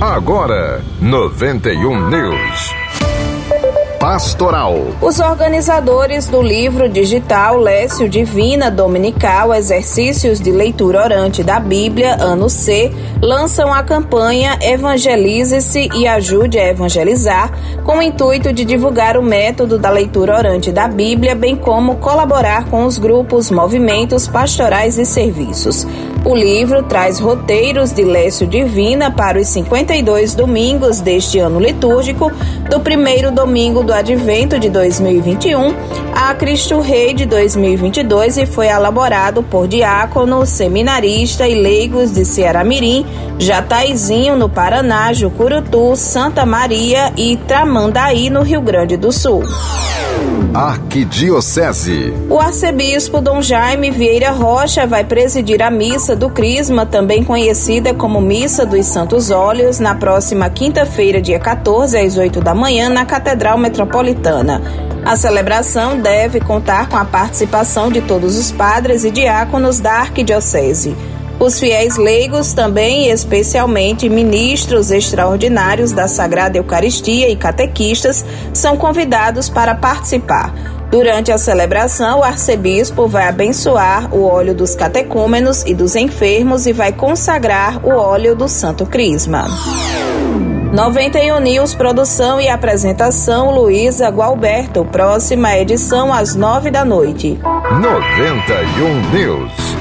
Agora, 91 News. Pastoral. Os organizadores do livro digital Lécio Divina Dominical Exercícios de Leitura Orante da Bíblia, ano C, lançam a campanha Evangelize-se e Ajude a Evangelizar, com o intuito de divulgar o método da leitura orante da Bíblia, bem como colaborar com os grupos, movimentos pastorais e serviços. O livro traz roteiros de Lécio Divina para os 52 domingos deste ano litúrgico, do primeiro domingo do Advento de 2021 a Cristo Rei de 2022 e foi elaborado por diácono, seminarista e leigos de Ceará Mirim, Jataizinho no Paraná, Jucurutu, Santa Maria e Tramandaí no Rio Grande do Sul. Arquidiocese. O arcebispo Dom Jaime Vieira Rocha vai presidir a missa do Crisma, também conhecida como Missa dos Santos Óleos, na próxima quinta-feira, dia 14, às 8 da manhã, na Catedral Metropolitana. A celebração deve contar com a participação de todos os padres e diáconos da Arquidiocese. Os fiéis leigos também, especialmente ministros extraordinários da Sagrada Eucaristia e catequistas, são convidados para participar. Durante a celebração, o arcebispo vai abençoar o óleo dos catecúmenos e dos enfermos e vai consagrar o óleo do Santo Crisma. 91 News, produção e apresentação Luísa Gualberto. Próxima edição às nove da noite. 91 News.